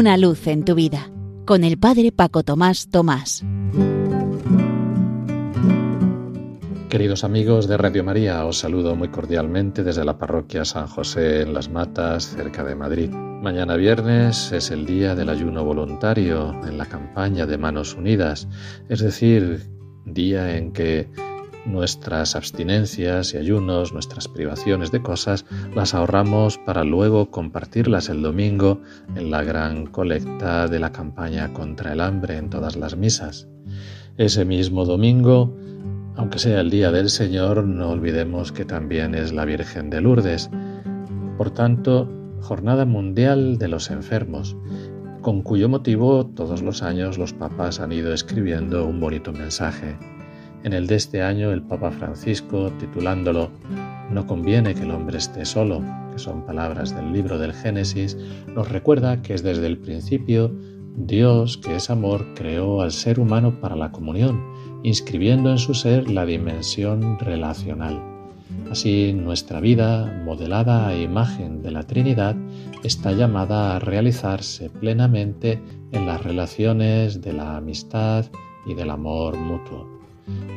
una luz en tu vida, con el Padre Paco Tomás Tomás. Queridos amigos de Radio María, os saludo muy cordialmente desde la parroquia San José en Las Matas, cerca de Madrid. Mañana viernes es el día del ayuno voluntario en la campaña de Manos Unidas, es decir, día en que Nuestras abstinencias y ayunos, nuestras privaciones de cosas, las ahorramos para luego compartirlas el domingo en la gran colecta de la campaña contra el hambre en todas las misas. Ese mismo domingo, aunque sea el día del Señor, no olvidemos que también es la Virgen de Lourdes. Por tanto, Jornada Mundial de los Enfermos, con cuyo motivo todos los años los papas han ido escribiendo un bonito mensaje. En el de este año el Papa Francisco, titulándolo No conviene que el hombre esté solo, que son palabras del libro del Génesis, nos recuerda que es desde el principio Dios, que es amor, creó al ser humano para la comunión, inscribiendo en su ser la dimensión relacional. Así nuestra vida, modelada a imagen de la Trinidad, está llamada a realizarse plenamente en las relaciones de la amistad y del amor mutuo.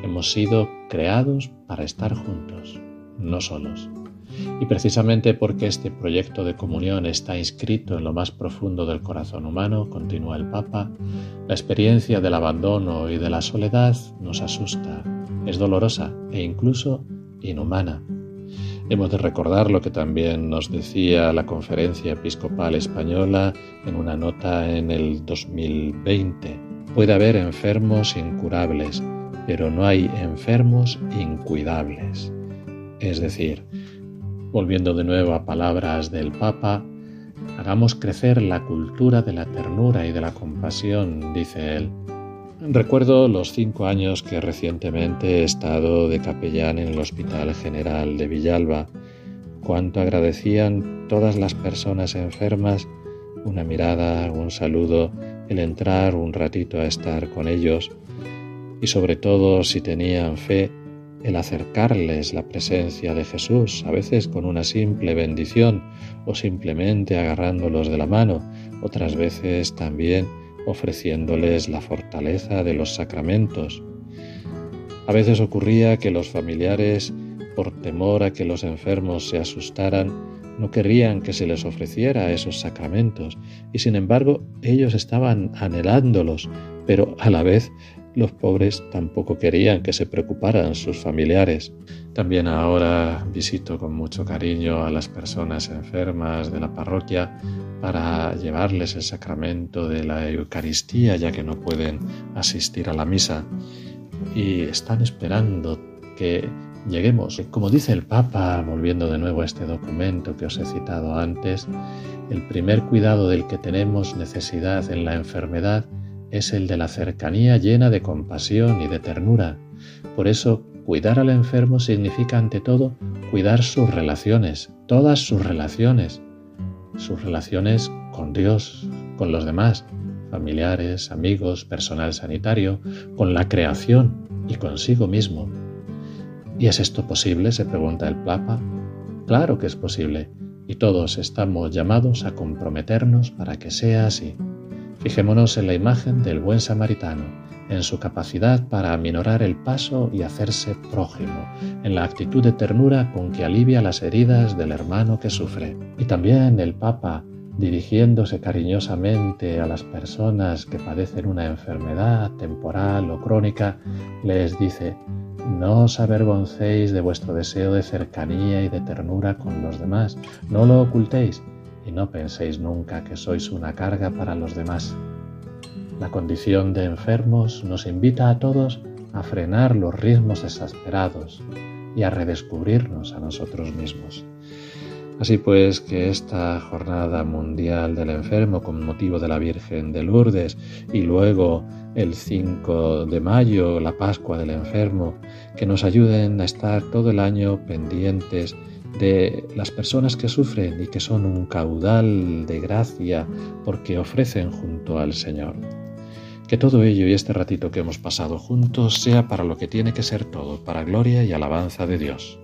Hemos sido creados para estar juntos, no solos. Y precisamente porque este proyecto de comunión está inscrito en lo más profundo del corazón humano, continúa el Papa, la experiencia del abandono y de la soledad nos asusta, es dolorosa e incluso inhumana. Hemos de recordar lo que también nos decía la Conferencia Episcopal Española en una nota en el 2020. Puede haber enfermos incurables, pero no hay enfermos incuidables. Es decir, volviendo de nuevo a palabras del Papa, hagamos crecer la cultura de la ternura y de la compasión, dice él. Recuerdo los cinco años que recientemente he estado de capellán en el Hospital General de Villalba, cuánto agradecían todas las personas enfermas una mirada, un saludo, el entrar un ratito a estar con ellos, y sobre todo si tenían fe, el acercarles la presencia de Jesús, a veces con una simple bendición o simplemente agarrándolos de la mano, otras veces también ofreciéndoles la fortaleza de los sacramentos. A veces ocurría que los familiares, por temor a que los enfermos se asustaran, no querían que se les ofreciera esos sacramentos, y sin embargo ellos estaban anhelándolos, pero a la vez los pobres tampoco querían que se preocuparan sus familiares. También ahora visito con mucho cariño a las personas enfermas de la parroquia para llevarles el sacramento de la Eucaristía ya que no pueden asistir a la misa y están esperando que lleguemos. Como dice el Papa, volviendo de nuevo a este documento que os he citado antes, el primer cuidado del que tenemos necesidad en la enfermedad es el de la cercanía llena de compasión y de ternura. Por eso, cuidar al enfermo significa ante todo cuidar sus relaciones, todas sus relaciones, sus relaciones con Dios, con los demás, familiares, amigos, personal sanitario, con la creación y consigo mismo. ¿Y es esto posible? se pregunta el Papa. Claro que es posible, y todos estamos llamados a comprometernos para que sea así. Fijémonos en la imagen del buen samaritano, en su capacidad para aminorar el paso y hacerse prójimo, en la actitud de ternura con que alivia las heridas del hermano que sufre. Y también el Papa, dirigiéndose cariñosamente a las personas que padecen una enfermedad temporal o crónica, les dice, no os avergoncéis de vuestro deseo de cercanía y de ternura con los demás, no lo ocultéis, y no penséis nunca que sois una carga para los demás. La condición de enfermos nos invita a todos a frenar los ritmos exasperados y a redescubrirnos a nosotros mismos. Así pues que esta jornada mundial del enfermo con motivo de la Virgen de Lourdes y luego el 5 de mayo, la Pascua del enfermo, que nos ayuden a estar todo el año pendientes de las personas que sufren y que son un caudal de gracia porque ofrecen junto al Señor. Que todo ello y este ratito que hemos pasado juntos sea para lo que tiene que ser todo, para gloria y alabanza de Dios.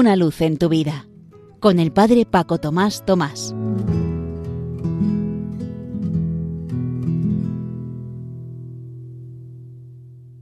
una luz en tu vida, con el Padre Paco Tomás Tomás.